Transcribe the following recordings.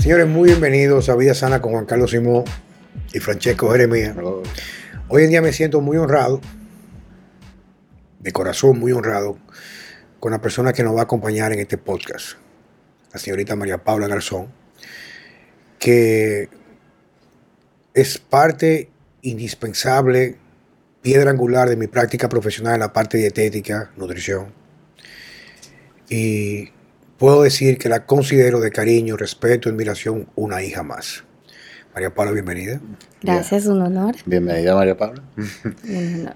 Señores, muy bienvenidos a Vida Sana con Juan Carlos Simón y Francesco Jeremía. Hoy en día me siento muy honrado, de corazón muy honrado, con la persona que nos va a acompañar en este podcast, la señorita María Paula Garzón, que es parte indispensable, piedra angular de mi práctica profesional en la parte dietética, nutrición. Y puedo decir que la considero de cariño, respeto, admiración, una hija más. María Paula, bienvenida. Gracias, un honor. Bienvenida, María Paula.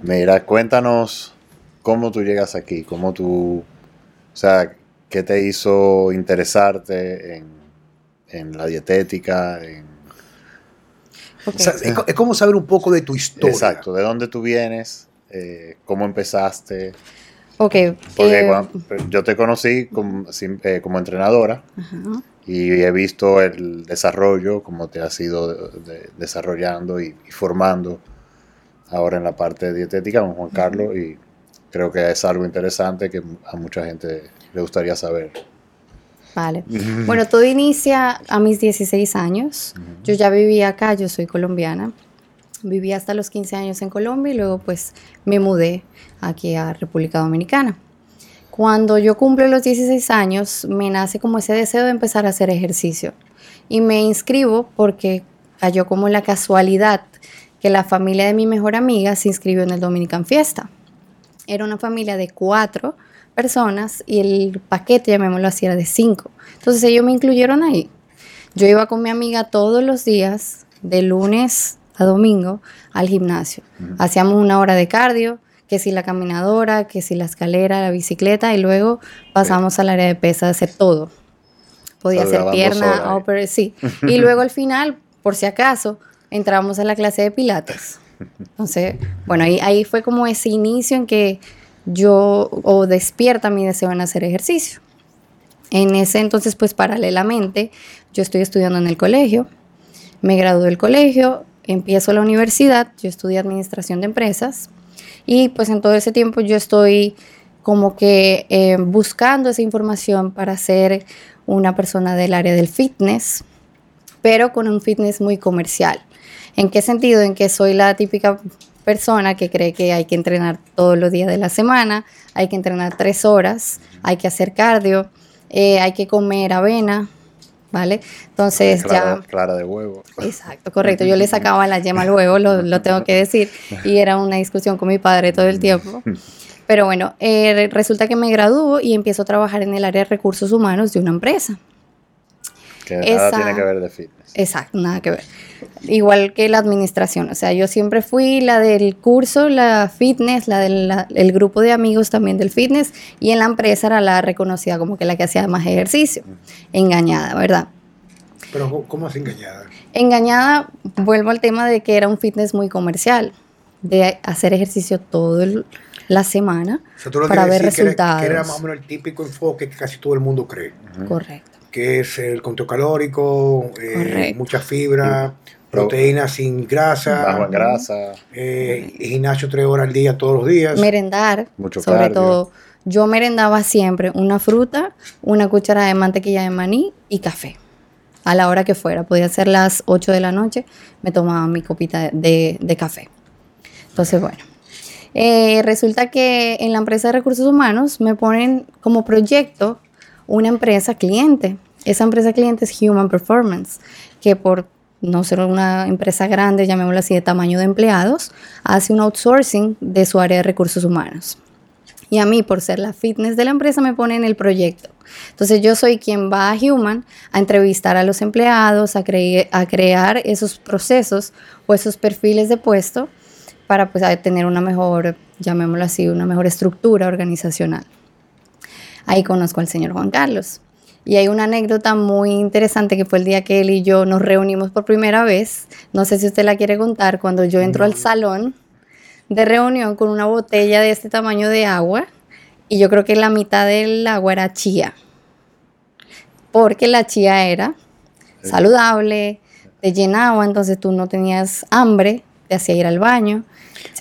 Mira, cuéntanos cómo tú llegas aquí, cómo tú, o sea, qué te hizo interesarte en, en la dietética, en es, como saber un poco de tu historia. Exacto, de dónde tú vienes, eh, cómo empezaste. Ok. Porque eh, yo te conocí como, eh, como entrenadora y he visto el desarrollo, cómo te has ido desarrollando y, formando ahora en la parte dietética con Juan Carlos y creo que es algo interesante que a mucha gente le gustaría saber. Vale. Bueno, todo inicia a mis 16 años. Yo ya vivía acá, yo soy colombiana. Viví hasta los 15 años en Colombia y luego pues me mudé aquí a República Dominicana. Cuando yo cumplo los 16 años, me nace como ese deseo de empezar a hacer ejercicio. Y me inscribo porque cayó como la casualidad que la familia de mi mejor amiga se inscribió en el Dominican Fiesta. Era una familia de cuatro personas y el paquete, llamémoslo así, era de cinco. Entonces ellos me incluyeron ahí. Yo iba con mi amiga todos los días, de lunes a domingo, al gimnasio. Hacíamos una hora de cardio, que si la caminadora, que si la escalera, la bicicleta, y luego pasamos al área de pesa a hacer todo. Podía hacer pierna, upper, sí. y luego al final, por si acaso, entramos a la clase de pilates. Entonces, bueno, ahí, ahí fue como ese inicio en que yo o despierta mi deseo en hacer ejercicio. En ese entonces, pues paralelamente, yo estoy estudiando en el colegio, me gradué del colegio, empiezo la universidad, yo estudié administración de empresas y pues en todo ese tiempo yo estoy como que eh, buscando esa información para ser una persona del área del fitness, pero con un fitness muy comercial. ¿En qué sentido? En que soy la típica persona que cree que hay que entrenar todos los días de la semana, hay que entrenar tres horas, hay que hacer cardio, eh, hay que comer avena, ¿vale? Entonces ya... Clara de huevo. Exacto, correcto. Yo le sacaba la yema al huevo, lo, tengo que decir, y era una discusión con mi padre todo el tiempo. Pero bueno, eh, resulta que me gradúo y empiezo a trabajar en el área de recursos humanos de una empresa. Que nada tiene que ver de fitness. Exacto, nada que ver. Igual que la administración, o sea, yo siempre fui la del curso, la fitness, la del grupo de amigos también del fitness, y en la empresa era la reconocida como que la que hacía más ejercicio. Engañada, ¿verdad? Pero, ¿cómo es engañada? Engañada, vuelvo al tema de que era un fitness muy comercial, de hacer ejercicio todo la semana para ver resultados. Que era, más o menos el típico enfoque que casi todo el mundo cree. Correcto que es el conteo calórico, eh, mucha fibra, proteínas sin grasa. Bajo en grasa. Eh, gimnasio tres horas al día, todos los días. Merendar, sobre todo. Yo merendaba siempre una fruta, una cuchara de mantequilla de maní y café. A la hora que fuera, podía ser las 8 de la noche, me tomaba mi copita de, café. Entonces, bueno, eh, resulta que en la empresa de recursos humanos me ponen como proyecto una empresa cliente. Esa empresa cliente es Human Performance, que por no ser una empresa grande, llamémoslo así, de tamaño de empleados, hace un outsourcing de su área de recursos humanos. Y a mí, por ser la fitness de la empresa, me pone en el proyecto. Entonces yo soy quien va a Human a entrevistar a los empleados, a, a crear esos procesos o esos perfiles de puesto para pues, tener una mejor, llamémoslo así, una mejor estructura organizacional. Ahí conozco al señor Juan Carlos. Y hay una anécdota muy interesante que fue el día que él y yo nos reunimos por primera vez. No sé si usted la quiere contar. Cuando yo entro al salón de reunión con una botella de este tamaño de agua y yo creo que la mitad del agua era chía. Porque la chía era saludable, te llenaba, entonces tú no tenías hambre, te hacía ir al baño.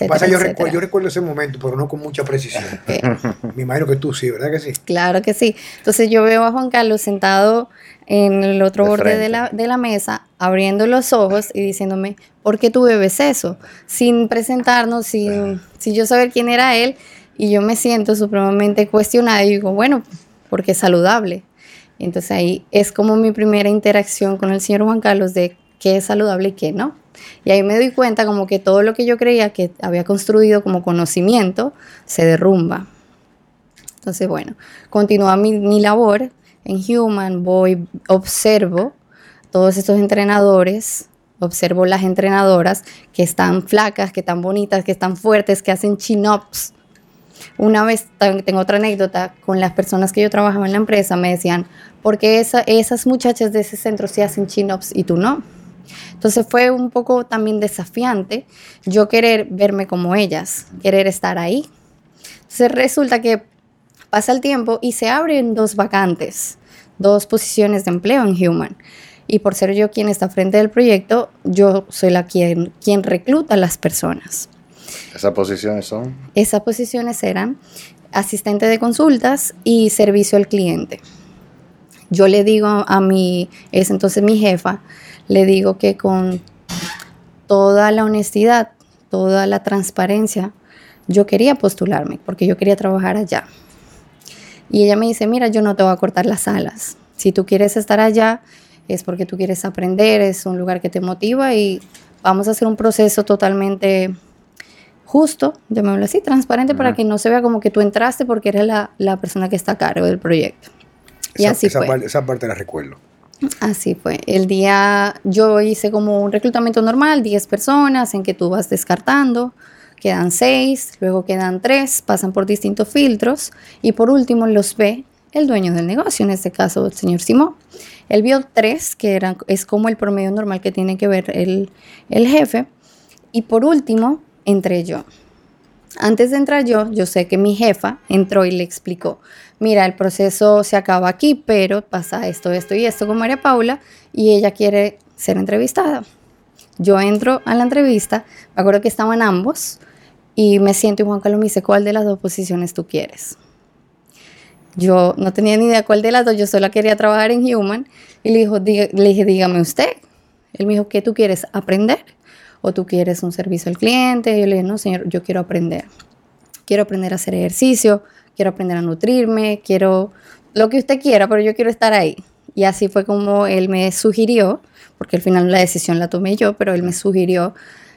Pasa, yo, recuerdo, yo, recuerdo, ese momento, pero no con mucha precisión. Me imagino que tú sí, ¿verdad que sí? Claro que sí. Entonces yo veo a Juan Carlos sentado en el otro borde de la, de la, mesa, abriendo los ojos y diciéndome, ¿por qué tú bebes eso? Sin presentarnos, sin, sin yo saber quién era él. Y yo me siento supremamente cuestionada y digo, bueno, porque es saludable. Entonces ahí es como mi primera interacción con el señor Juan Carlos de qué es saludable y qué no. Y ahí me doy cuenta como que todo lo que yo creía que había construido como conocimiento se derrumba. Entonces, bueno, continúa mi, mi labor en Human, voy, observo todos estos entrenadores, observo las entrenadoras que están flacas, que están bonitas, que están fuertes, que hacen chin-ups. Una vez, tengo otra anécdota, con las personas que yo trabajaba en la empresa, me decían, ¿por qué esa, esas muchachas de ese centro sí hacen chin-ups y tú no? Entonces fue un poco también desafiante yo querer verme como ellas, querer estar ahí. Entonces resulta que pasa el tiempo y se abren dos vacantes, dos posiciones de empleo en Human. Y por ser yo quien está frente del proyecto, yo soy la quien, quien recluta a las personas. ¿Esas posiciones son? Esas posiciones eran asistente de consultas y servicio al cliente. Yo le digo a mi, es entonces mi jefa, le digo que con toda la honestidad, toda la transparencia, yo quería postularme porque yo quería trabajar allá. Y ella me dice, mira, yo no te voy a cortar las alas. Si tú quieres estar allá, es porque tú quieres aprender, es un lugar que te motiva y vamos a hacer un proceso totalmente justo, llamémoslo así, transparente, para que no se vea como que tú entraste porque eres la, la persona que está a cargo del proyecto. Y así fue. esa parte la recuerdo. Así fue. El día, yo hice como un reclutamiento normal, 10 personas en que tú vas descartando, quedan 6, luego quedan 3, pasan por distintos filtros y por último los ve el dueño del negocio, en este caso el señor Simón. Él vio 3, que eran, es como el promedio normal que tiene que ver el, el jefe. Y por último, entré yo. Antes de entrar yo, yo sé que mi jefa entró y le explicó, mira, el proceso se acaba aquí, pero pasa esto, esto y esto con María Paula y ella quiere ser entrevistada. Yo entro a la entrevista, me acuerdo que estaban ambos y me siento y Juan Carlos me dice, ¿cuál de las dos posiciones tú quieres? Yo no tenía ni idea cuál de las dos, yo solo quería trabajar en Human y le, dijo, le dije, dígame usted. Él me dijo, ¿qué tú quieres aprender? ¿O tú quieres un servicio al cliente? Y yo le dije, no, señor, yo quiero aprender. Quiero aprender a hacer ejercicio, quiero aprender a nutrirme, quiero lo que usted quiera, pero yo quiero estar ahí. Y así fue como él me sugirió, porque al final la decisión la tomé yo, pero él me sugirió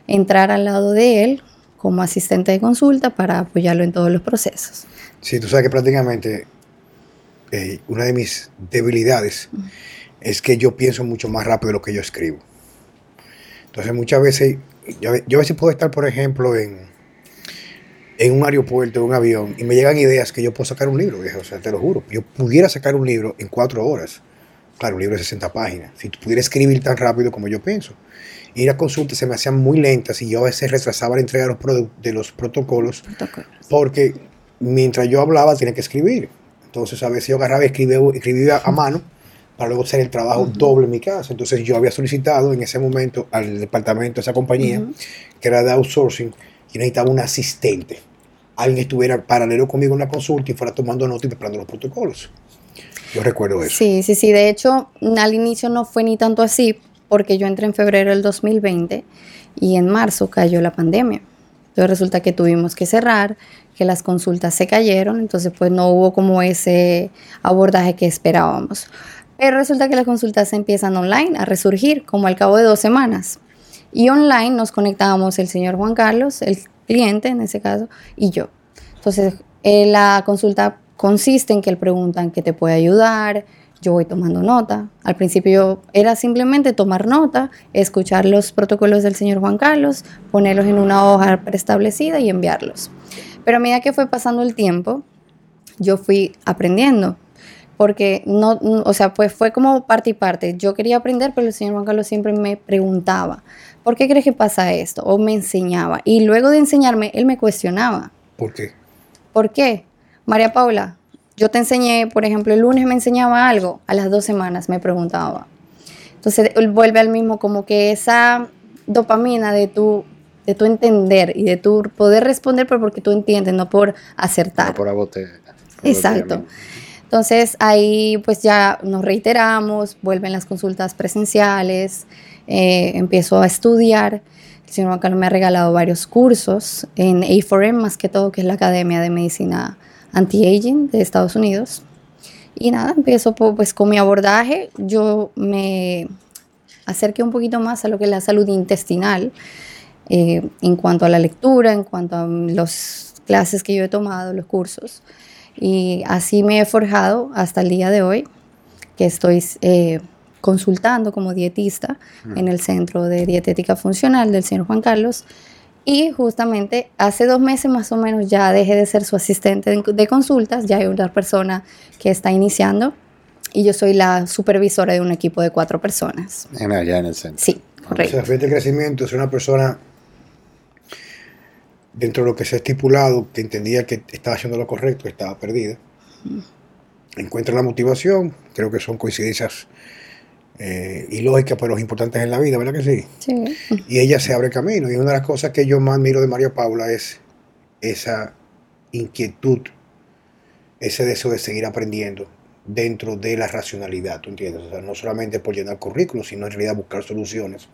entrar al lado de él como asistente de consulta para apoyarlo en todos los procesos. Sí, tú sabes que prácticamente eh, una de mis debilidades es que yo pienso mucho más rápido de lo que yo escribo. Entonces muchas veces, yo, yo a veces puedo estar, por ejemplo, en, en un aeropuerto, en un avión, y me llegan ideas que yo puedo sacar un libro, viejo, o sea, te lo juro. Yo pudiera sacar un libro en cuatro horas. Claro, un libro de 60 páginas. Si pudiera escribir tan rápido como yo pienso. Y las consultas se me hacían muy lentas y yo a veces retrasaba la entrega de los, de los protocolos, porque mientras yo hablaba tenía que escribir. Entonces a veces yo agarraba y escribía, escribía a mano para luego hacer el trabajo doble en mi casa. Entonces yo había solicitado en ese momento al departamento de esa compañía, que era de outsourcing, y necesitaba un asistente alguien estuviera paralelo conmigo en la consulta y fuera tomando nota y preparando los protocolos. Yo recuerdo eso. Sí, sí, sí. De hecho, al inicio no fue ni tanto así, porque yo entré en febrero del 2020 y en marzo cayó la pandemia. Entonces resulta que tuvimos que cerrar, que las consultas se cayeron, entonces pues no hubo como ese abordaje que esperábamos. Pero resulta que las consultas empiezan online a resurgir como al cabo de dos semanas. Y online nos conectábamos el señor Juan Carlos, el cliente en ese caso, y yo. Entonces, eh, la consulta consiste en que él pregunta en qué te puede ayudar, yo voy tomando nota. Al principio era simplemente tomar nota, escuchar los protocolos del señor Juan Carlos, ponerlos en una hoja preestablecida y enviarlos. Pero a medida que fue pasando el tiempo, yo fui aprendiendo. Porque no, o sea, pues fue como parte y parte. Yo quería aprender, pero el señor Juan Carlos siempre me preguntaba, ¿por qué crees que pasa esto? O me enseñaba. Y luego de enseñarme, él me cuestionaba. ¿Por qué? ¿Por qué? María Paula, yo te enseñé, por ejemplo, el lunes me enseñaba algo, a las dos semanas me preguntaba. Entonces él vuelve al mismo, como que esa dopamina de tú de tu entender y de tu poder responder, pero porque tú entiendes, no por acertar. No por abote. Exacto. Entonces ahí pues ya nos reiteramos, vuelven las consultas presenciales, eh, empiezo a estudiar. El señor Carlos me ha regalado varios cursos en A4M, más que todo, que es la Academia de Medicina Anti-Aging de Estados Unidos. Y nada, empiezo pues con mi abordaje. Yo me acerqué un poquito más a lo que es la salud intestinal eh, en cuanto a la lectura, en cuanto a las clases que yo he tomado, los cursos. Y así me he forjado hasta el día de hoy, que estoy eh, consultando como dietista en el Centro de Dietética Funcional del señor Juan Carlos. Y justamente hace dos meses más o menos ya dejé de ser su asistente de, consultas, ya hay una persona que está iniciando y yo soy la supervisora de un equipo de cuatro personas. Allá en el centro. Sí, correcto. O sea, de crecimiento es una persona dentro de lo que se ha estipulado, que entendía que estaba haciendo lo correcto, que estaba perdida. Encuentra la motivación, creo que son coincidencias eh, ilógicas, pero importantes en la vida, ¿verdad que sí? Sí. Y ella se abre camino. Y una de las cosas que yo más miro de María Paula es esa inquietud, ese deseo de seguir aprendiendo dentro de la racionalidad, ¿tú entiendes? O sea, no solamente por llenar currículos, sino en realidad buscar soluciones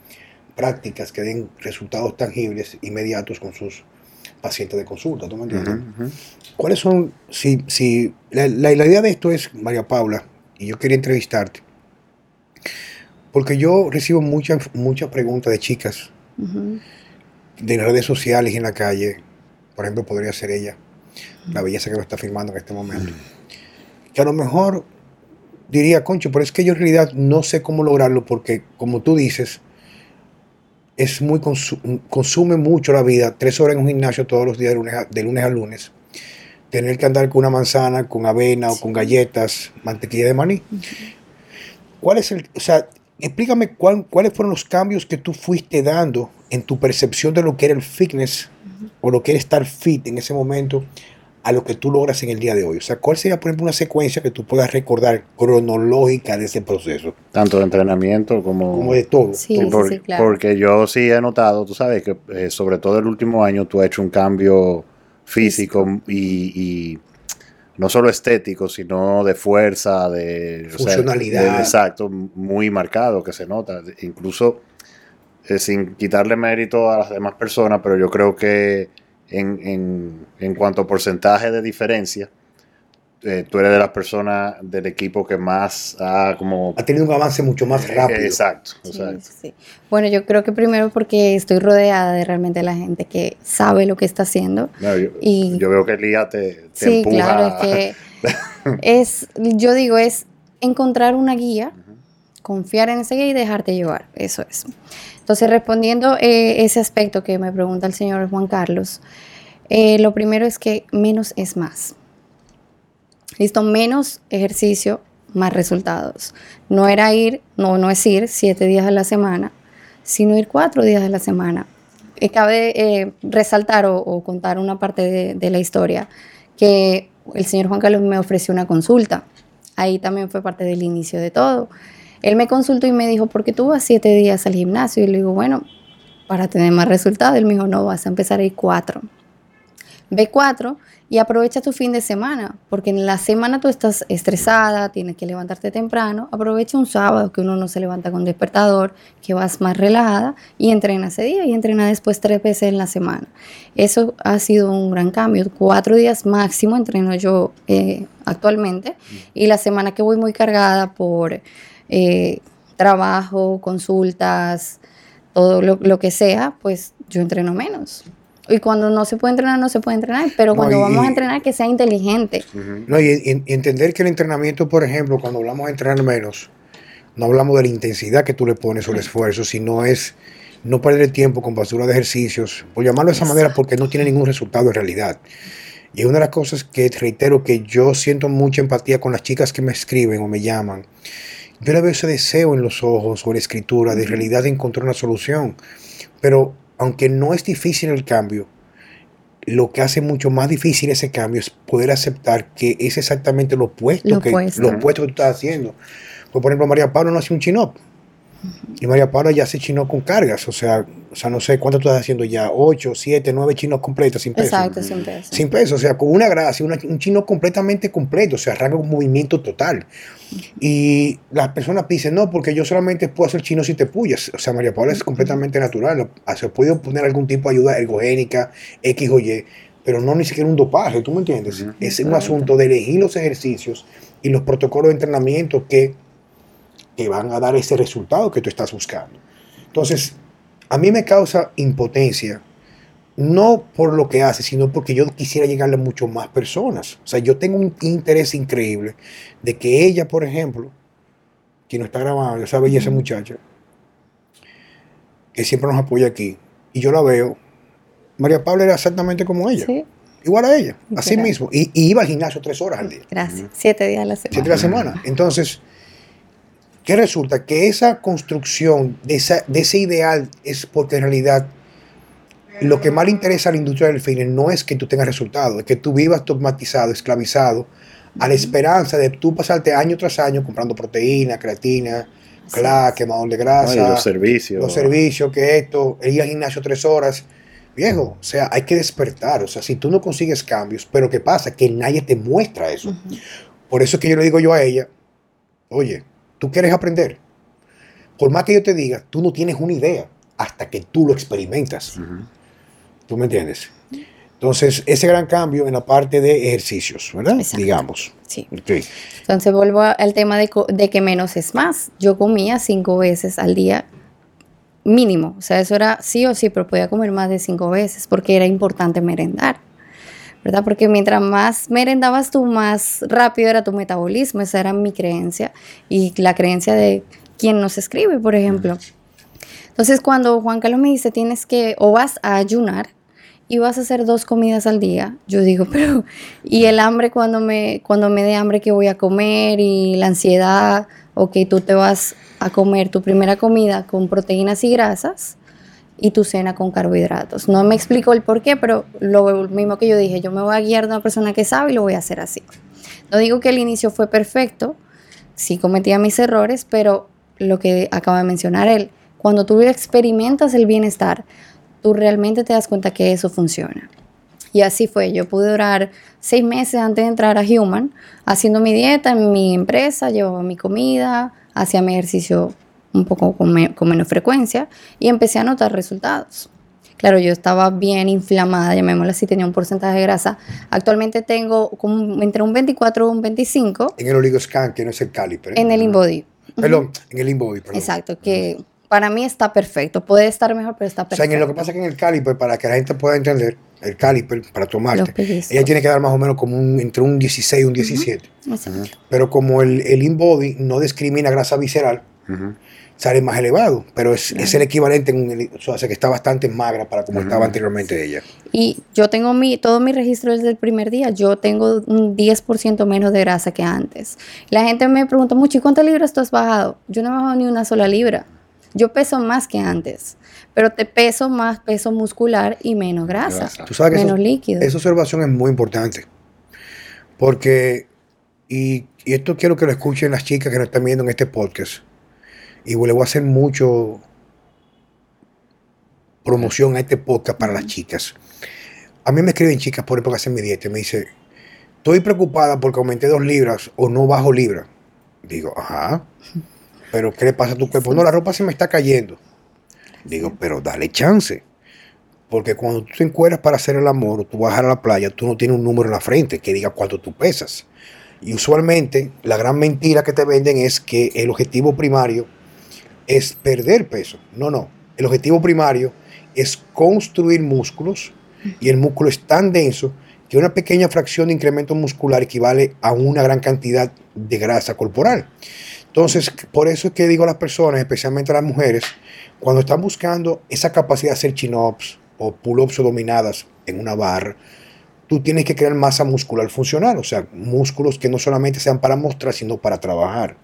prácticas que den resultados tangibles, inmediatos con sus paciente de consulta, ¿tú me entiendes? ¿Cuáles son, si, si la, la, idea de esto es, María Paula, y yo quería entrevistarte, porque yo recibo muchas muchas preguntas de chicas. De las redes sociales y en la calle, por ejemplo, podría ser ella, la belleza que lo está firmando en este momento, que a lo mejor diría, concho, pero es que yo en realidad no sé cómo lograrlo porque, como tú dices, es muy consume mucho la vida, tres horas en un gimnasio todos los días de lunes, a, de lunes a lunes. Tener que andar con una manzana, con avena o con galletas, mantequilla de maní. ¿Cuál es el, o sea, explícame cuáles fueron los cambios que tú fuiste dando en tu percepción de lo que era el fitness o lo que era estar fit en ese momento a lo que tú logras en el día de hoy? O sea, ¿cuál sería, por ejemplo, una secuencia que tú puedas recordar cronológica de ese proceso? Tanto de entrenamiento como... Como de todo. Sí, por, sí, claro. Porque yo sí he notado, tú sabes, que eh, sobre todo el último año tú has hecho un cambio físico y, y no solo estético, sino de fuerza, de... Funcionalidad. O sea, de, exacto, muy marcado que se nota. Incluso eh, sin quitarle mérito a las demás personas, pero yo creo que en, en, en cuanto a porcentaje de diferencia, eh, tú eres de las personas del equipo que más ha como... Ha tenido un avance mucho más rápido. Eh, exacto, Sí, exacto. sí. Bueno, yo creo que primero porque estoy rodeada de realmente la gente que sabe lo que está haciendo. No, yo, Y- yo veo que Lía te, te Sí, empuja. claro, es que es, yo digo, es encontrar una guía, confiar en esa guía y dejarte llevar, eso es. Entonces, respondiendo eh, ese aspecto que me pregunta el señor Juan Carlos, eh, lo primero es que menos es más. Listo, menos ejercicio, más resultados. No era ir, no, no es ir siete días a la semana, sino ir cuatro días a la semana. Eh, cabe eh, resaltar o, contar una parte de, de la historia que el señor Juan Carlos me ofreció una consulta. Ahí también fue parte del inicio de todo. Él me consultó y me dijo, ¿por qué tú vas siete días al gimnasio? Y le digo, bueno, para tener más resultados. Él me dijo, no, vas a empezar a cuatro. Ve cuatro y aprovecha tu fin de semana, porque en la semana tú estás estresada, tienes que levantarte temprano. Aprovecha un sábado que uno no se levanta con despertador, que vas más relajada y entrena ese día y entrena después tres veces en la semana. Eso ha sido un gran cambio. Cuatro días máximo entreno yo eh, actualmente y la semana que voy muy cargada por eh, trabajo, consultas, todo lo, lo que sea, pues yo entreno menos. Y cuando no se puede entrenar, no se puede entrenar, pero No, cuando y- vamos a entrenar, que sea inteligente. No, y, entender que el entrenamiento, por ejemplo, cuando hablamos de entrenar menos, no hablamos de la intensidad que tú le pones o el esfuerzo, sino es no perder el tiempo con basura de ejercicios, por llamarlo de esa manera, porque no tiene ningún resultado en realidad. Y es una de las cosas que reitero que yo siento mucha empatía con las chicas que me escriben o me llaman. Yo le veo ese deseo en los ojos o en la escritura de realidad de encontrar una solución. Pero aunque no es difícil el cambio, lo que hace mucho más difícil ese cambio es poder aceptar que es exactamente lo opuesto, Lo que, opuesto. lo opuesto que tú estás haciendo. Pues, por ejemplo, María Pablo no hace un chin-up. Y María Paula ya se chinó con cargas, o sea, o sea, no sé cuánto tú estás haciendo ya, 8, 7, 9 chinos completos sin peso. Exacto, sin peso. Sin peso, o sea, con una gracia, una- un chino completamente completo, o sea, arranca un movimiento total. Y las personas dicen, no, porque yo solamente puedo hacer chino si te puyas. O sea, María Paula es completamente natural. O sea, puede poner algún tipo de ayuda ergogénica, X o Y, pero no ni siquiera un dopaje, ¿tú me entiendes? Es un asunto de elegir los ejercicios y los protocolos de entrenamiento que, que van a dar ese resultado que tú estás buscando. Entonces, a mí me causa impotencia, no por lo que hace, sino porque yo quisiera llegarle a mucho más personas. O sea, yo tengo un interés increíble de que ella, por ejemplo, quien nos está grabando, esa belleza muchacha, que siempre nos apoya aquí, y yo la veo, María Pablo era exactamente como ella, Sí, igual a ella, así mismo, y, y iba al gimnasio tres horas al día gracias. Siete días a la siete de semana. la semana. Entonces, ¿qué resulta? Que esa construcción de, esa, de ese ideal es porque en realidad lo que más le interesa a la industria del fitness no es que tú tengas resultados, es que tú vivas dogmatizado, esclavizado, a la esperanza de tú pasarte año tras año comprando proteína, creatina, Sí. CLA, quemador de grasa, los servicios. los servicios, que esto, el ir al gimnasio tres horas. Viejo, o sea, hay que despertar. O sea, si tú no consigues cambios, pero ¿qué pasa? Que nadie te muestra eso. Por eso es que yo le digo yo a ella, oye, tú quieres aprender. Por más que yo te diga, tú no tienes una idea hasta que tú lo experimentas. ¿Tú me entiendes? Entonces, ese gran cambio en la parte de ejercicios, ¿verdad? Exacto. Digamos. Sí. Ok. Entonces vuelvo al tema de, de que menos es más. Yo comía cinco veces al día mínimo. O sea, eso era sí o sí, pero podía comer más de cinco veces porque era importante merendar. ¿Verdad? Porque mientras más merendabas tú, más rápido era tu metabolismo. Esa era mi creencia y la creencia de quien nos escribe, por ejemplo. Entonces, cuando Juan Carlos me dice tienes que o vas a ayunar y vas a hacer dos comidas al día, yo digo, pero y el hambre cuando me cuando me dé hambre que voy a comer y la ansiedad o que tú te vas a comer tu primera comida con proteínas y grasas y tu cena con carbohidratos. No me explico el por qué, pero lo mismo que yo dije, yo me voy a guiar de una persona que sabe y lo voy a hacer así. No digo que el inicio fue perfecto, sí cometía mis errores, pero lo que acaba de mencionar él, cuando tú experimentas el bienestar, tú realmente te das cuenta que eso funciona. Y así fue, yo pude durar seis meses antes de entrar a Human, haciendo mi dieta en mi empresa, llevaba mi comida, hacía mi ejercicio un poco con, me- con menos frecuencia y empecé a notar resultados. Claro, yo estaba bien inflamada, llamémoslo así, tenía un porcentaje de grasa. Actualmente tengo como entre un 24 y un 25 En el oligoscan, que no es el caliper. en el InBody. Perdón, en el inbody, perdón. Exacto, que para mí está perfecto. Puede estar mejor, pero está O sea, perfecto. en lo que pasa es que en el caliper, para que la gente pueda entender, el caliper para tomarte, ella tiene que dar más o menos como un, entre un 16 y un 17. Exacto. Pero como el, el InBody no discrimina grasa visceral. Sale más elevado. Pero es, es el equivalente, en un, o sea, que está bastante magra para como estaba anteriormente ella. Y yo tengo mi, todo mi registro desde el primer día. Yo tengo un 10% menos de grasa que antes. La gente me pregunta mucho, ¿y cuántas libras tú has bajado? Yo no he bajado ni una sola libra. Yo peso más que antes, pero te peso más peso muscular y menos grasa, Grasa. Tú sabes que menos eso- líquido. Esa observación es muy importante. Porque, y, y esto quiero que lo escuchen las chicas que nos están viendo en este podcast. Y le voy a hacer mucho promoción a este podcast para las chicas. A mí me escriben chicas por que hacen mi dieta y me dice, estoy preocupada porque aumenté dos libras o no bajo libras. Digo, ajá, pero ¿qué le pasa a tu cuerpo? No, la ropa se me está cayendo. Digo, pero dale chance. Porque cuando tú te encuentras para hacer el amor o tú vas a la playa, tú no tienes un número en la frente que diga cuánto tú pesas. Y usualmente la gran mentira que te venden es que el objetivo primario es perder peso. No, no. El objetivo primario es construir músculos y el músculo es tan denso que una pequeña fracción de incremento muscular equivale a una gran cantidad de grasa corporal. Entonces, por eso es que digo a las personas, especialmente a las mujeres, cuando están buscando esa capacidad de hacer chin-ups o pull-ups o dominadas en una barra, tú tienes que crear masa muscular funcional, o sea, músculos que no solamente sean para mostrar, sino para trabajar.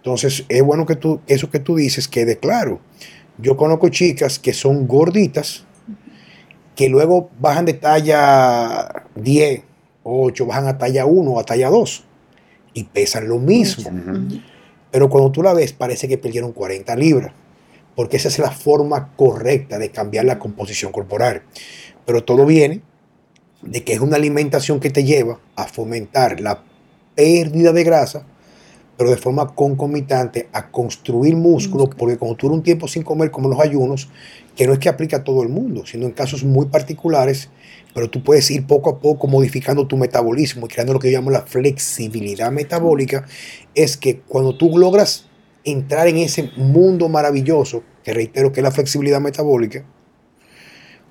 Entonces, es bueno que tú, eso que tú dices quede claro. Yo conozco chicas que son gorditas, que luego bajan de talla 10, 8, bajan a talla 1 o a talla 2 y pesan lo mismo. Pero cuando tú la ves, parece que perdieron 40 libras, porque esa es la forma correcta de cambiar la composición corporal. Pero todo viene de que es una alimentación que te lleva a fomentar la pérdida de grasa, pero de forma concomitante a construir músculo, porque cuando tú un tiempo sin comer, como los ayunos, que no es que aplica a todo el mundo, sino en casos muy particulares, pero tú puedes ir poco a poco modificando tu metabolismo y creando lo que yo llamo la flexibilidad metabólica, es que cuando tú logras entrar en ese mundo maravilloso, que reitero que es la flexibilidad metabólica,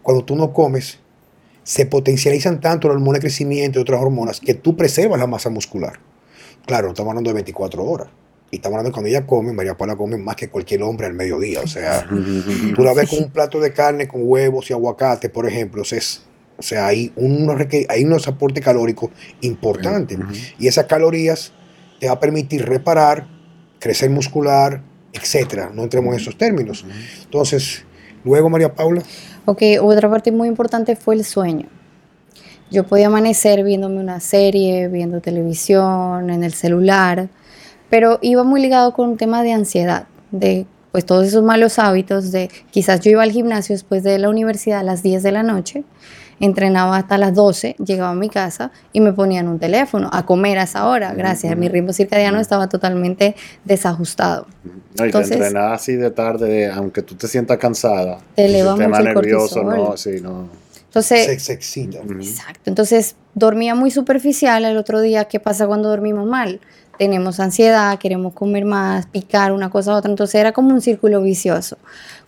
cuando tú no comes, se potencializan tanto la hormona de crecimiento y otras hormonas que tú preservas la masa muscular. Claro, no estamos hablando de 24 horas. Y estamos hablando de cuando ella come, María Paula come más que cualquier hombre al mediodía. O sea, tú la ves con un plato de carne con huevos y aguacate, por ejemplo. O sea, es, o sea, hay unos, hay unos aportes calóricos importantes. Y esas calorías te va a permitir reparar, crecer muscular, etcétera. No entremos en esos términos. Entonces, luego, María Paula. Ok, otra parte muy importante fue el sueño. Yo podía amanecer viéndome una serie, viendo televisión, en el celular, pero iba muy ligado con un tema de ansiedad, de pues todos esos malos hábitos de quizás yo iba al gimnasio después de la universidad a las 10 de la noche entrenaba hasta las 12, llegaba a mi casa y me ponían un teléfono a comer a esa hora. Gracias, mi ritmo circadiano estaba totalmente desajustado. No, y Entonces, entrenar así de tarde, aunque tú te sientas cansada, te eleva mucho el nervioso, no, sí, no. Entonces, se, excita. Exacto. Entonces, dormía muy superficial el otro día. ¿Qué pasa cuando dormimos mal? Tenemos ansiedad, queremos comer más, picar una cosa a otra. Entonces, era como un círculo vicioso.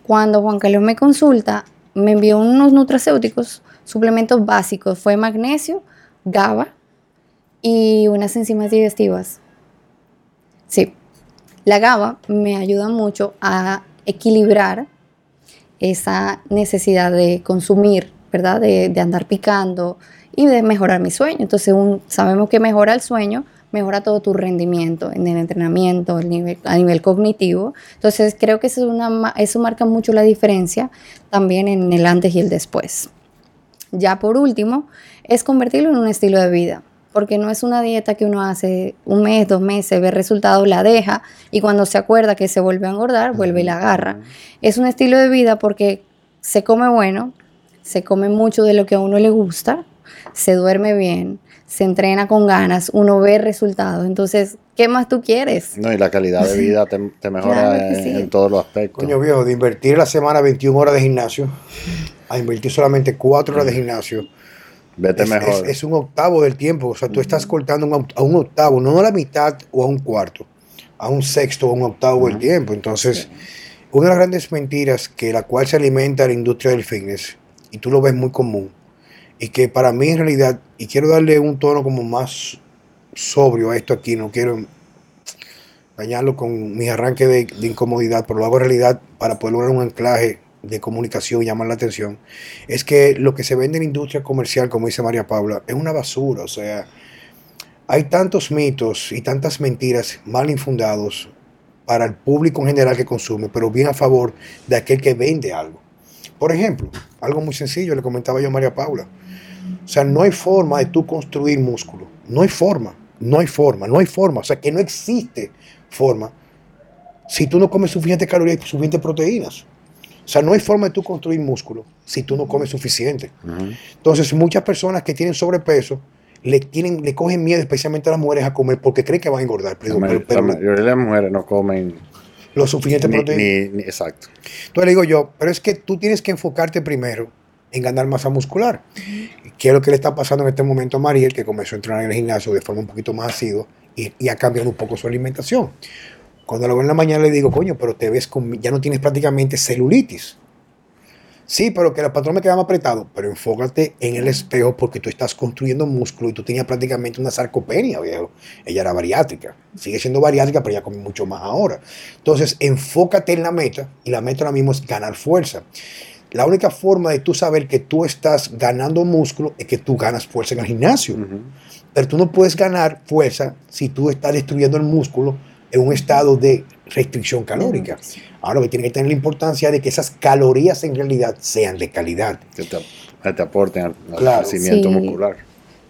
Cuando Juan Carlos me consulta, me envió unos nutracéuticos suplementos básicos fue magnesio, GABA y unas enzimas digestivas. Sí, la GABA me ayuda mucho a equilibrar esa necesidad de consumir, ¿verdad? De, andar picando y de mejorar mi sueño. Entonces, sabemos que mejora el sueño, mejora todo tu rendimiento en el entrenamiento, a nivel cognitivo. Entonces, creo que eso, es una, eso marca mucho la diferencia también en el antes y el después. Ya por último, es convertirlo en un estilo de vida, porque no es una dieta que uno hace un mes, dos meses, ve resultados, la deja y cuando se acuerda que se vuelve a engordar, vuelve y la agarra. Es un estilo de vida porque se come bueno, se come mucho de lo que a uno le gusta, se duerme bien, se entrena con ganas, uno ve resultados. Entonces, ¿qué más tú quieres? No, y la calidad de vida te, mejora en, todos los aspectos. Coño viejo, de invertir la semana 21 horas de gimnasio a invertir solamente 4 horas de gimnasio. Vete es, mejor. Es, un octavo del tiempo. O sea, tú estás cortando a un octavo, no a la mitad o a un cuarto, a un sexto o un octavo del tiempo. Entonces, una de las grandes mentiras que la cual se alimenta la industria del fitness, y tú lo ves muy común, y que para mí en realidad, y quiero darle un tono como más sobrio a esto aquí, no quiero dañarlo con mis arranques de, incomodidad, pero lo hago en realidad para poder lograr un anclaje de comunicación y llamar la atención, es que lo que se vende en industria comercial, como dice María Paula, es una basura. O sea, hay tantos mitos y tantas mentiras mal infundados para el público en general que consume, pero bien a favor de aquel que vende algo. Por ejemplo, algo muy sencillo, le comentaba yo a María Paula. O sea, no hay forma de tú construir músculo. No hay forma, no hay forma, no hay forma. O sea, que no existe forma si tú no comes suficientes calorías y suficientes proteínas. O sea, no hay forma de tú construir músculo si tú no comes suficiente. Entonces, muchas personas que tienen sobrepeso le, tienen, le cogen miedo, especialmente a las mujeres, a comer porque creen que van a engordar. Pero, la, mayoría de las mujeres no comen lo suficiente proteína. exacto. Entonces le digo yo, pero es que tú tienes que enfocarte primero en ganar masa muscular. ¿Qué es lo que le está pasando en este momento a Mariel, que comenzó a entrenar en el gimnasio de forma un poquito más asidua y, y ha cambiado un poco su alimentación? Cuando lo veo en la mañana le digo, coño, pero te ves con, ya no tienes prácticamente celulitis. Sí, pero que el patrón me queda más apretado. Pero enfócate en el espejo porque tú estás construyendo músculo y tú tenías prácticamente una sarcopenia, viejo. Ella era bariátrica. Sigue siendo bariátrica, pero ya come mucho más ahora. Entonces, enfócate en la meta y la meta ahora mismo es ganar fuerza. La única forma de tú saber que tú estás ganando músculo es que tú ganas fuerza en el gimnasio. Pero tú no puedes ganar fuerza si tú estás destruyendo el músculo en un estado de restricción calórica. Ahora que tiene que tener la importancia de que esas calorías en realidad sean de calidad. Que te, aporten al, crecimiento muscular.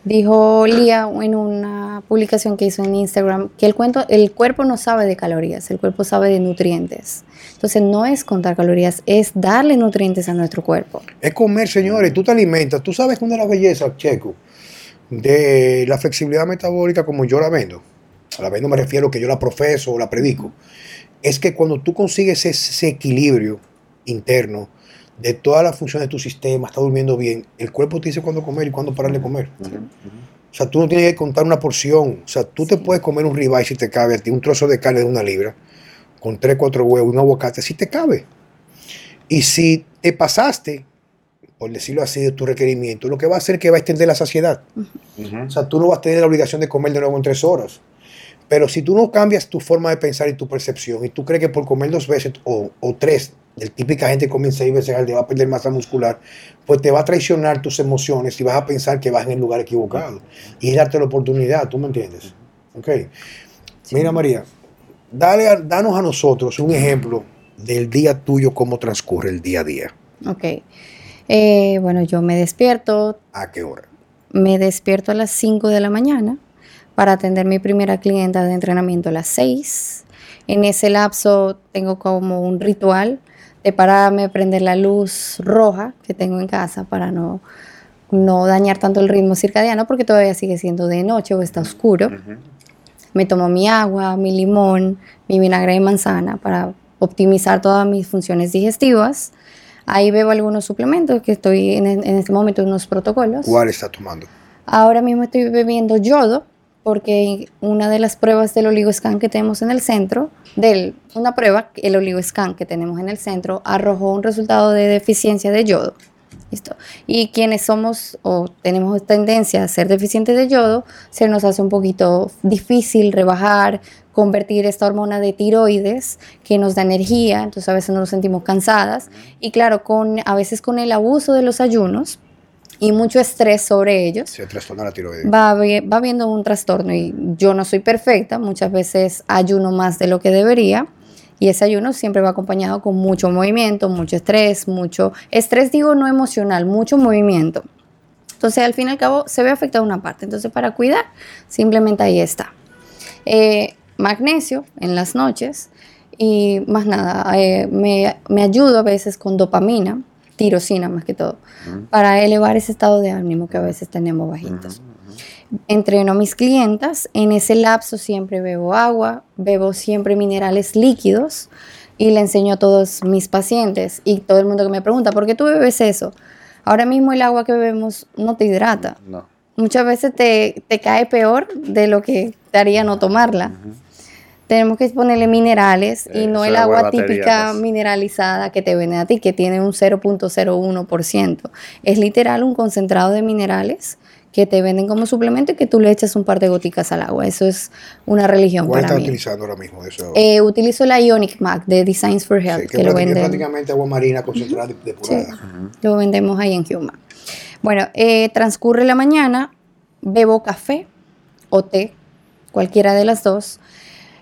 Dijo Lía en una publicación que hizo en Instagram que el, cuento, el cuerpo no sabe de calorías, el cuerpo sabe de nutrientes. Entonces no es contar calorías, es darle nutrientes a nuestro cuerpo. Es comer, señores, tú te alimentas. Tú sabes una de las bellezas, Checo, de la flexibilidad metabólica como yo la vendo. A la vendo me refiero que yo la profeso o la predico. Es que cuando tú consigues ese equilibrio interno, de todas las funciones de tu sistema, está durmiendo bien, el cuerpo te dice cuándo comer y cuándo parar de comer. O sea, tú no tienes que contar una porción. O sea, tú te puedes comer un ribeye si te cabe, un trozo de carne de una libra, con tres, cuatro huevos, un aguacate, si te cabe. Y si te pasaste, por decirlo así, de tu requerimiento, lo que va a hacer es que va a extender la saciedad. O sea, tú no vas a tener la obligación de comer de nuevo en tres horas. Pero si tú no cambias tu forma de pensar y tu percepción, y tú crees que por comer dos veces o, o tres el típica gente comienza seis veces al día, va a perder masa muscular, pues te va a traicionar tus emociones y vas a pensar que vas en el lugar equivocado. Y darte la oportunidad, ¿tú me entiendes? Ok. Mira, María, dale danos a nosotros un ejemplo del día tuyo, cómo transcurre el día a día. Ok. Eh, bueno, yo me despierto. ¿A qué hora? Me despierto a las 5 de la mañana para atender mi primera clienta de entrenamiento a las 6. En ese lapso tengo como un ritual de pararme, prender la luz roja que tengo en casa para no, no dañar tanto el ritmo circadiano porque todavía sigue siendo de noche o está oscuro. Me tomo mi agua, mi limón, mi vinagre de manzana para optimizar todas mis funciones digestivas. Ahí bebo algunos suplementos que estoy en, en este momento en unos protocolos. ¿Cuál está tomando? Ahora mismo estoy bebiendo yodo porque una de las pruebas del oligoscan que tenemos en el centro, de una prueba, el oligoscan que tenemos en el centro, arrojó un resultado de deficiencia de yodo. ¿Listo? Y quienes somos o tenemos tendencia a ser deficientes de yodo, se nos hace un poquito difícil rebajar, convertir esta hormona de tiroides que nos da energía, entonces a veces nos sentimos cansadas. Y claro, a veces con el abuso de los ayunos, y mucho estrés sobre ellos. Se trastorna la tiroides. Va, va viendo un trastorno y yo no soy perfecta, muchas veces ayuno más de lo que debería y ese ayuno siempre va acompañado con mucho movimiento, mucho estrés, mucho estrés digo no emocional, mucho movimiento. Entonces al fin y al cabo se ve afectada una parte. Entonces para cuidar simplemente ahí está. Eh, magnesio en las noches y más nada, eh, me, me ayudo a veces con dopamina tirosina más que todo, para elevar ese estado de ánimo que a veces tenemos bajitos. Entreno a mis clientas, en ese lapso siempre bebo agua, bebo siempre minerales líquidos y le enseño a todos mis pacientes y todo el mundo que me pregunta, ¿por qué tú bebes eso? Ahora mismo el agua que bebemos no te hidrata. Muchas veces te, te, cae peor de lo que te haría no tomarla tenemos que ponerle minerales y no el agua típica mineralizada que te venden a ti, que tiene un 0.01%. Es literal un concentrado de minerales que te venden como suplemento y que tú le echas un par de goticas al agua. Eso es una religión ¿Cuál para estás utilizando ahora mismo eso? Eh, utilizo la Ionic Mac de Designs for Health, que, lo venden. prácticamente agua marina concentrada depurada. Sí, Lo vendemos ahí en Human. Bueno, eh, transcurre la mañana, bebo café o té, cualquiera de las dos.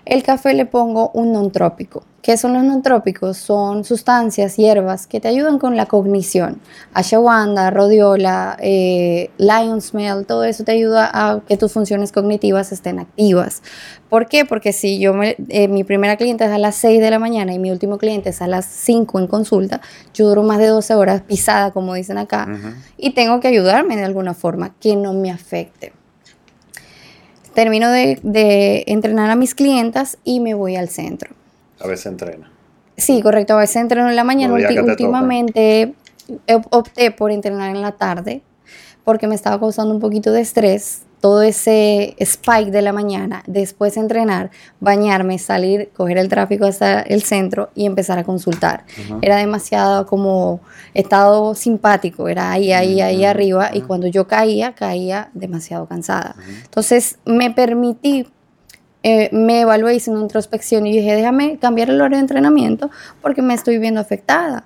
El café le pongo un non-trópico. ¿Qué son los non-trópicos? Son sustancias, hierbas que te ayudan con la cognición. Ashwagandha, rodiola, eh, lion's male, todo eso te ayuda a que tus funciones cognitivas estén activas. ¿Por qué? Porque si yo eh, mi primera cliente es a las 6 de la mañana y mi último cliente es a las 5 en consulta, yo duro más de 12 horas pisada, como dicen acá, y tengo que ayudarme de alguna forma que no me afecte termino de, entrenar a mis clientas y me voy al centro. A veces entrena. Sí, correcto. A veces entreno en la mañana. últimamente opté por entrenar en la tarde porque me estaba causando un poquito de estrés todo ese spike de la mañana, después entrenar, bañarme, salir, coger el tráfico hasta el centro y empezar a consultar. Era demasiado como estado simpático, era ahí, ahí, ahí arriba y cuando yo caía, caía demasiado cansada. Entonces me permití eh, me evalué, hice una introspección y dije, déjame cambiar el horario de entrenamiento porque me estoy viendo afectada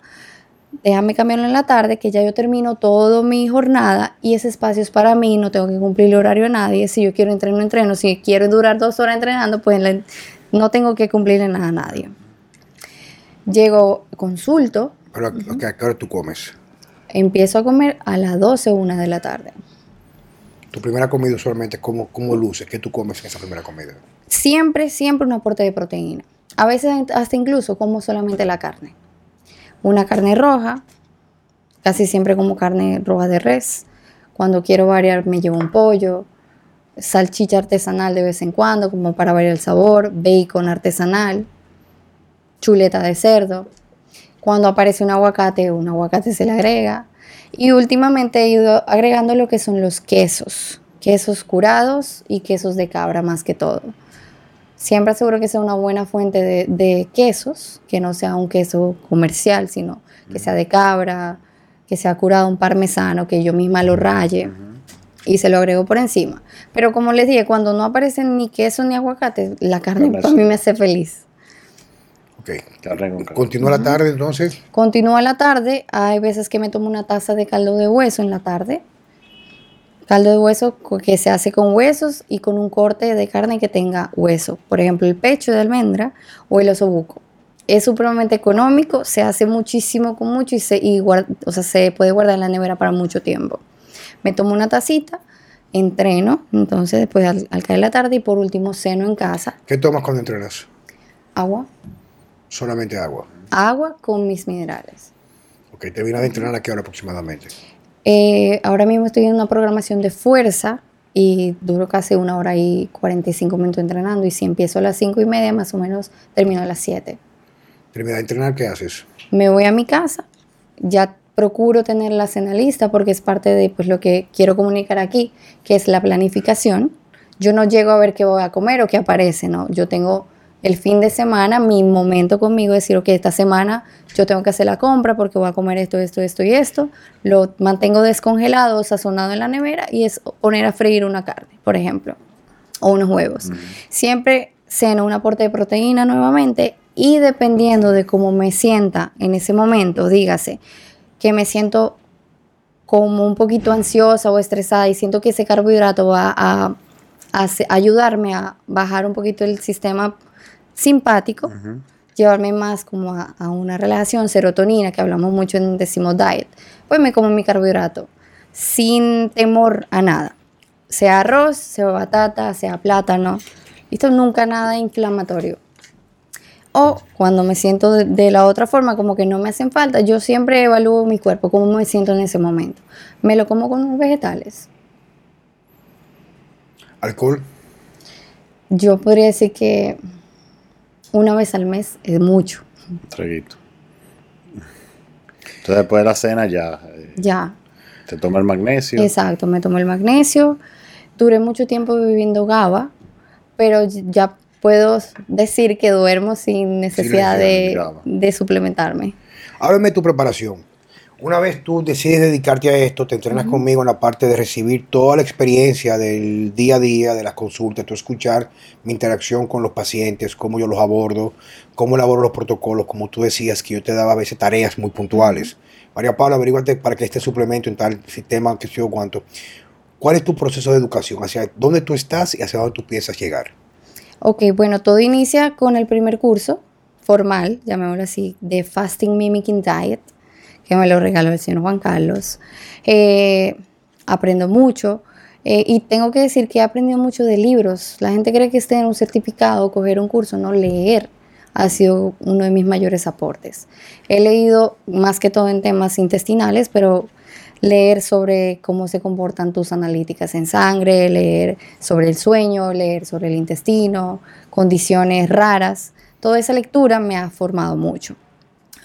déjame cambiarlo en la tarde, que ya yo termino toda mi jornada y ese espacio es para mí, no tengo que cumplir el horario a nadie. Si yo quiero entrenar, entreno. Si quiero durar dos horas entrenando, pues no tengo que cumplirle nada a nadie. Llego, consulto. ¿Pero a qué hora tú comes? Empiezo a comer a las 12 o 1 de la tarde. tu primera comida usualmente, ¿cómo, cómo luce? ¿Qué tú comes en esa primera comida? Siempre, siempre un aporte de proteína. A veces hasta incluso como solamente la carne. Una carne roja, casi siempre como carne roja de res. Cuando quiero variar me llevo un pollo, salchicha artesanal de vez en cuando, como para variar el sabor, bacon artesanal, chuleta de cerdo. Cuando aparece un aguacate, un aguacate se le agrega. Y últimamente he ido agregando lo que son los quesos, quesos curados y quesos de cabra más que todo. Siempre aseguro que sea una buena fuente de, quesos, que no sea un queso comercial, sino que sea de cabra, que sea curado un parmesano, que yo misma lo raye y se lo agrego por encima. Pero como les dije, cuando no aparecen ni queso ni aguacate, la carne para mí me hace feliz. Ok. ¿Continúa la tarde entonces? Continúa la tarde. Hay veces que me tomo una taza de caldo de hueso en la tarde. Caldo de hueso que se hace con huesos y con un corte de carne que tenga hueso. Por ejemplo, el pecho de almendra o el osobuco. Es supremamente económico, se hace muchísimo con mucho y, se, o sea, se puede guardar en la nevera para mucho tiempo me tomo una tacita, entreno, entonces después al, caer la tarde y por último ceno en casa. ¿Qué tomas cuando entrenas? Agua. Solamente agua. Agua con mis minerales. Ok, ¿te vienes a entrenar a qué hora aproximadamente? Eh, ahora mismo estoy en una programación de fuerza y duro casi una hora y 45 minutos entrenando y si empiezo a las 5 y media más o menos termino a las 7. ¿Termina de entrenar qué haces? Me voy a mi casa, ya procuro tener la cena lista porque es parte de pues, lo que quiero comunicar aquí, que es la planificación. Yo no llego a ver qué voy a comer o qué aparece, ¿no? Yo tengo el fin de semana, mi momento conmigo, decir, ok, esta semana yo tengo que hacer la compra porque voy a comer esto, esto, esto y esto. Lo mantengo descongelado, sazonado en la nevera y es poner a freír una carne, por ejemplo, o unos huevos. Siempre ceno un aporte de proteína nuevamente y dependiendo de cómo me sienta en ese momento, dígase, que me siento como un poquito ansiosa o estresada y siento que ese carbohidrato va a, ayudarme a bajar un poquito el sistema simpático, llevarme más como a, una relación, serotonina, que hablamos mucho en Decimo Diet, pues me como mi carbohidrato sin temor a nada, sea arroz, sea batata, sea plátano, esto nunca nada inflamatorio. O cuando me siento de, la otra forma, como que no me hacen falta, yo siempre evalúo mi cuerpo, cómo me siento en ese momento. Me lo como con vegetales. ¿Alcohol? Yo podría decir que una vez al mes es mucho. traguito. Entonces después de la cena ya. Eh, ya. Te toma el magnesio. Exacto, me tomo el magnesio. Duré mucho tiempo viviendo GABA, pero ya puedo decir que duermo sin necesidad de, suplementarme. Háblame de tu preparación. Una vez tú decides dedicarte a esto, te entrenas conmigo en la parte de recibir toda la experiencia del día a día, de las consultas, tú escuchar mi interacción con los pacientes, cómo yo los abordo, cómo elaboro los protocolos, como tú decías que yo te daba a veces tareas muy puntuales. María Paula, averíguate para que este suplemento en tal sistema, que yo cuánto. ¿Cuál es tu proceso de educación? ¿Hacia dónde tú estás y hacia dónde tú piensas llegar? Ok, bueno, todo inicia con el primer curso formal, llamémoslo así, de Fasting Mimicking Diet, que me lo regaló el señor Juan Carlos. Eh, aprendo mucho eh, y tengo que decir que he aprendido mucho de libros. La gente cree que es tener un certificado, coger un curso, no leer ha sido uno de mis mayores aportes. He leído más que todo en temas intestinales, pero leer sobre cómo se comportan tus analíticas en sangre, leer sobre el sueño, leer sobre el intestino, condiciones raras. Toda esa lectura me ha formado mucho.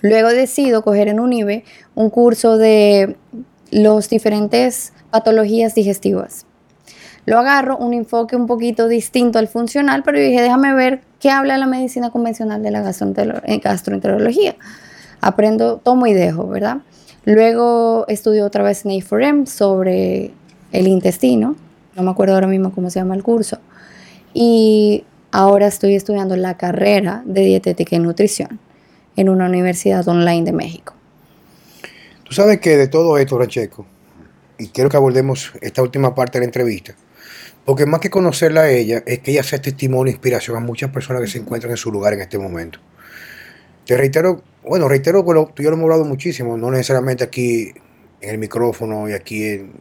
Luego decido coger en UNIBE un curso de los diferentes patologías digestivas. Lo agarro, un enfoque un poquito distinto al funcional, pero dije, déjame ver qué habla la medicina convencional de la gastroenterología. Aprendo, tomo y dejo, ¿verdad? Luego estudié otra vez en A4M sobre el intestino, no me acuerdo ahora mismo cómo se llama el curso, y ahora estoy estudiando la carrera de dietética y nutrición en una universidad online de México. Tú sabes que de todo esto, Racheco, y quiero que abordemos esta última parte de la entrevista, porque más que conocerla a ella, es que ella sea testimonio e inspiración a muchas personas que se encuentran en su lugar en este momento. Te reitero bueno, reitero que tú y yo lo hemos hablado muchísimo, no necesariamente aquí en el micrófono y aquí en,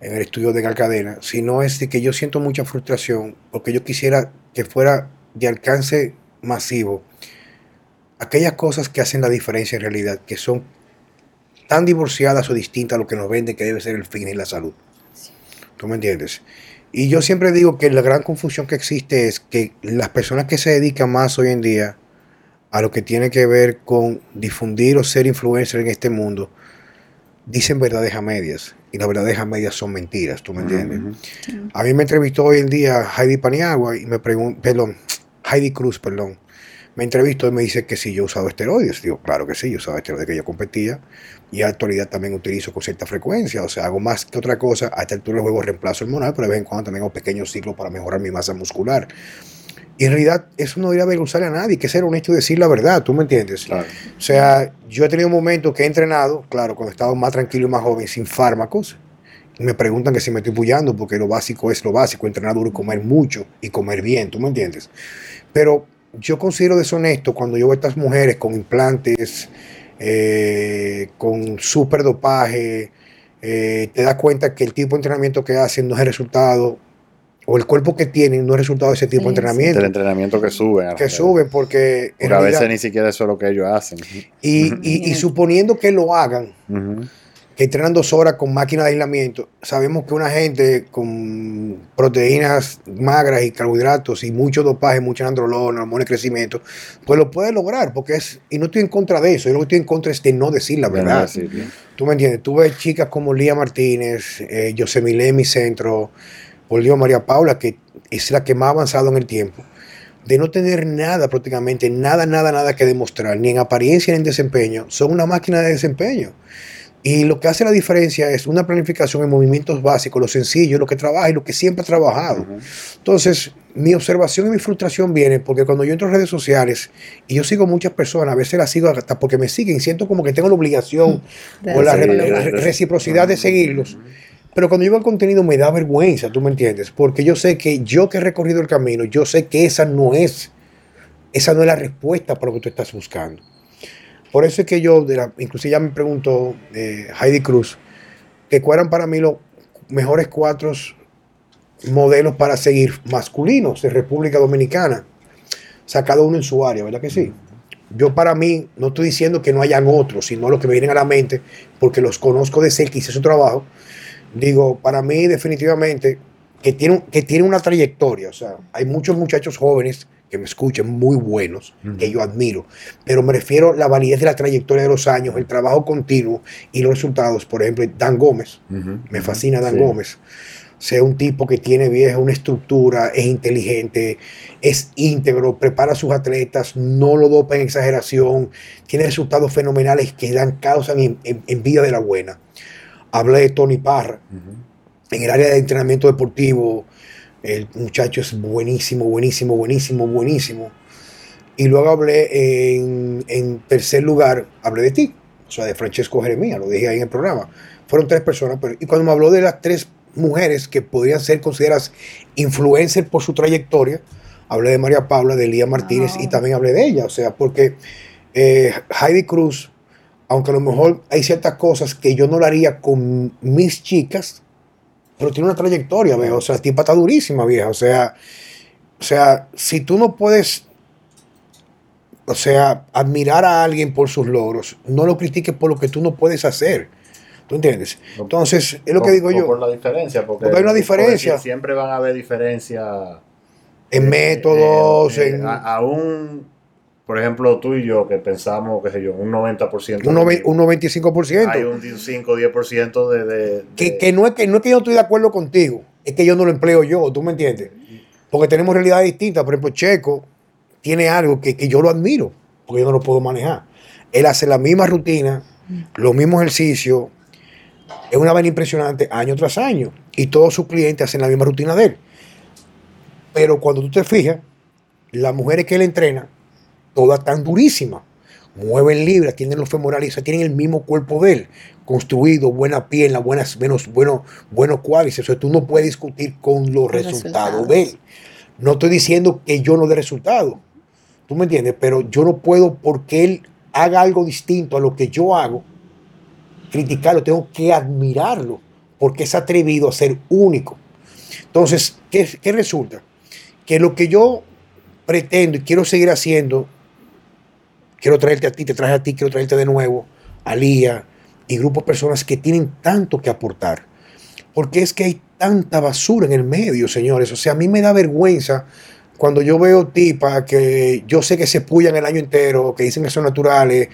el estudio de Galcadena, sino es que yo siento mucha frustración porque yo quisiera que fuera de alcance masivo aquellas cosas que hacen la diferencia en realidad, que son tan divorciadas o distintas a lo que nos vende que debe ser el fin y la salud. ¿Tú me entiendes? Y yo siempre digo que la gran confusión que existe es que las personas que se dedican más hoy en día a lo que tiene que ver con difundir o ser influencer en este mundo, dicen verdades a medias. Y las verdades a medias son mentiras, ¿tú me entiendes? A mí me entrevistó hoy en día Heidi Paniagua y me preguntó, perdón, Heidi Cruz, perdón. Me entrevistó y me dice que si yo usaba esteroides. Digo, claro que sí, yo usaba esteroides, que yo competía. Y a la actualidad también utilizo con cierta frecuencia. O sea, hago más que otra cosa. A esta altura juego reemplazo hormonal, pero de vez en cuando también hago pequeños ciclos para mejorar mi masa muscular. Y en realidad eso no debería avergonzarle a nadie, que ser honesto y decir la verdad, ¿tú me entiendes? O sea, yo he tenido momentos que he entrenado, claro, cuando he estado más tranquilo y más joven, sin fármacos. Me preguntan que si me estoy bullando, porque lo básico es lo básico, entrenar duro y comer mucho y comer bien, ¿tú me entiendes? Pero yo considero deshonesto cuando yo veo a estas mujeres con implantes, eh, con súper dopaje, eh, te das cuenta que el tipo de entrenamiento que hacen no es el resultado o el cuerpo que tienen no es resultado de ese tipo de entrenamiento. El entrenamiento que suben. Que suben porque... porque a veces ni siquiera eso es lo que ellos hacen. Y, suponiendo que lo hagan, que entrenan dos horas con máquina de aislamiento, sabemos que una gente con proteínas magras y carbohidratos y mucho dopaje, mucha androlona, hormonas de crecimiento, pues lo puede lograr, porque es, y no estoy en contra de eso, yo lo que estoy en contra es de no decir la verdad. Tú me entiendes, tú ves chicas como Lía Martínez, eh, Yosemile Mi Centro, por Dios, María Paula, que es la que más ha avanzado en el tiempo, de no tener nada prácticamente, nada, nada, nada que demostrar, ni en apariencia ni en desempeño, son una máquina de desempeño. Y lo que hace la diferencia es una planificación en movimientos básicos, lo sencillo, lo que trabaja y lo que siempre ha trabajado. Entonces, mi observación y mi frustración viene porque cuando yo entro en redes sociales y yo sigo muchas personas, a veces las sigo hasta porque me siguen, siento como que tengo la obligación o la reciprocidad de seguirlos. Pero cuando yo veo el contenido me da vergüenza, tú me entiendes, porque yo sé que yo que he recorrido el camino, yo sé que esa no es, esa no es la respuesta para lo que tú estás buscando. Por eso es que yo, de la, inclusive ya me preguntó eh, Heidi Cruz, que cuáles para mí los mejores cuatro modelos para seguir masculinos de República Dominicana. O sea, cada uno en su área, ¿verdad que sí? Yo para mí, no estoy diciendo que no hayan otros, sino los que me vienen a la mente, porque los conozco de cerca, hice su trabajo. Digo, para mí definitivamente que tiene, que tiene una trayectoria. O sea, hay muchos muchachos jóvenes que me escuchen, muy buenos, que yo admiro, pero me refiero a la validez de la trayectoria de los años, el trabajo continuo y los resultados. Por ejemplo, Dan Gómez, me fascina Dan Gómez. Sea un tipo que tiene vieja una estructura, es inteligente, es íntegro, prepara a sus atletas, no lo dopa en exageración, tiene resultados fenomenales que dan causa en, en, vida de la buena. Hablé de Tony Parra. En el área de entrenamiento deportivo, el muchacho es buenísimo, buenísimo, buenísimo, buenísimo. Y luego hablé en, tercer lugar, hablé de ti, o sea, de Francesco Jeremía, lo dije ahí en el programa. Fueron tres personas, pero, y cuando me habló de las tres mujeres que podrían ser consideradas influencers por su trayectoria, hablé de María Paula, de Elía Martínez y también hablé de ella, o sea, porque eh, Heidi Cruz, aunque a lo mejor hay ciertas cosas que yo no lo haría con mis chicas, pero tiene una trayectoria, viejo. O sea, tipa está durísima, vieja. O sea, o sea, si tú no puedes, o sea, admirar a alguien por sus logros, no lo critiques por lo que tú no puedes hacer. ¿Tú entiendes? Entonces, es lo que digo yo. Por la diferencia, porque, hay una diferencia. Siempre van a haber diferencias. En métodos, en... aún por ejemplo, tú y yo que pensamos, qué sé yo, un 90%. Un, un 95%. Hay un 5 10% de... de, Que, que, no es que no es que yo estoy de acuerdo contigo, es que yo no lo empleo yo, ¿tú me entiendes? Porque tenemos realidades distintas. Por ejemplo, Checo tiene algo que, que yo lo admiro, porque yo no lo puedo manejar. Él hace la misma rutina, los mismos ejercicios, es una vaina impresionante año tras año. Y todos sus clientes hacen la misma rutina de él. Pero cuando tú te fijas, las mujeres que él entrena todas tan durísimas. Mueven libras, tienen los femorales, tienen el mismo cuerpo de él, construido, buena pierna, buenas, menos, bueno, buenos cuádriceps. Eso tú no puedes discutir con los, resultados, de él. No estoy diciendo que yo no dé resultado, tú me entiendes, pero yo no puedo porque él haga algo distinto a lo que yo hago, criticarlo, tengo que admirarlo porque es atrevido a ser único. Entonces, ¿qué, qué resulta? Que lo que yo pretendo y quiero seguir haciendo, quiero traerte a ti, te traje a ti, quiero traerte de nuevo, a Lía y grupos de personas que tienen tanto que aportar. Porque es que hay tanta basura en el medio, señores. O sea, a mí me da vergüenza cuando yo veo tipas que yo sé que se pullan el año entero, que dicen que son naturales,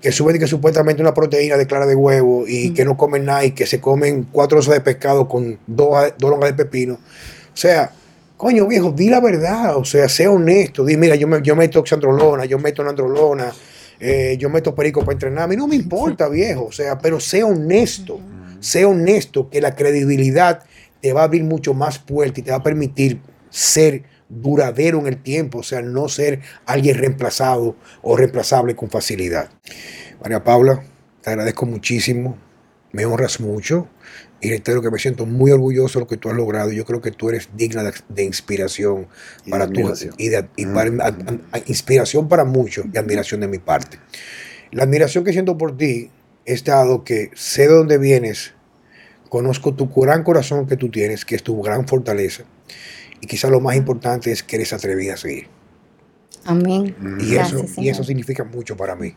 que suben que supuestamente una proteína de clara de huevo y que no comen nada y que se comen cuatro onzas de pescado con dos, dos longas de pepino. O sea, coño viejo, di la verdad, o sea, sea honesto, di, mira, yo, me, yo meto oxandrolona, yo meto nandrolona, eh, yo meto perico para entrenar, a mí no me importa viejo, o sea, pero sea honesto, sea honesto que la credibilidad te va a abrir mucho más puertas y te va a permitir ser duradero en el tiempo, o sea, no ser alguien reemplazado o reemplazable con facilidad. María Paula, te agradezco muchísimo, me honras mucho y reitero que me siento muy orgulloso de lo que tú has logrado. Yo creo que tú eres digna de, inspiración para tu y, de, inspiración para muchos y admiración de mi parte. La admiración que siento por ti es dado que sé de dónde vienes, conozco tu gran corazón que tú tienes, que es tu gran fortaleza y quizás lo más importante es que eres atrevida a seguir. Amén. Y, eso, y eso significa mucho para mí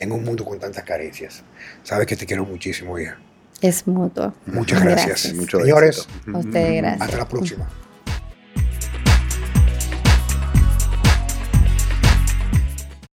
en un mundo con tantas carencias. Sabes que te quiero muchísimo, hija. Es mutuo. Muchas gracias. Señores, a usted gracias. Hasta la próxima.